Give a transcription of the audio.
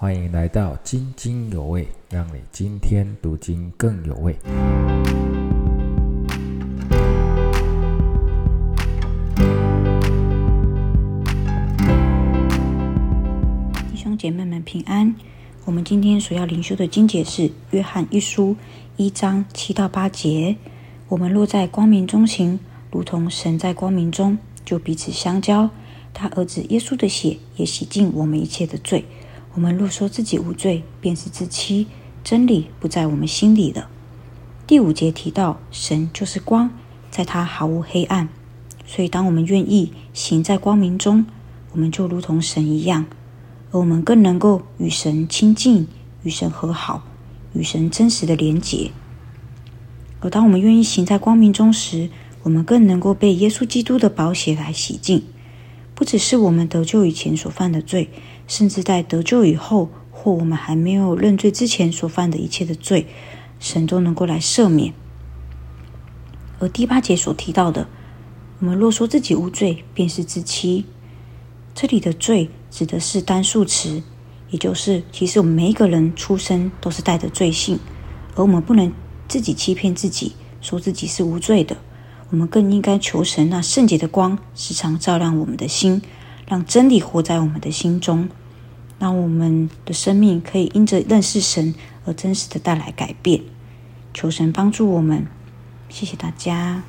欢迎来到津津有味，让你今天读经更有味。弟兄姐妹们平安。我们今天所要灵修的经节是《约翰一书》一章七到八节。我们落在光明中行，如同神在光明中，就彼此相交。他儿子耶稣的血也洗净我们一切的罪。我们若说自己无罪，便是自欺，真理不在我们心里了。第五节提到，神就是光，在他毫无黑暗。所以，当我们愿意行在光明中，我们就如同神一样，而我们更能够与神亲近，与神和好，与神真实的连结。而当我们愿意行在光明中时，我们更能够被耶稣基督的宝血来洗净。不只是我们得救以前所犯的罪，甚至在得救以后，或我们还没有认罪之前所犯的一切的罪，神都能够来赦免。而第八节所提到的，我们若说自己无罪，便是自欺。这里的罪指的是单数词，也就是其实我们每一个人出生都是带着罪性，而我们不能自己欺骗自己，说自己是无罪的。我们更应该求神那圣洁的光时常照亮我们的心，让真理活在我们的心中，让我们的生命可以因着认识神而真实的带来改变。求神帮助我们，谢谢大家。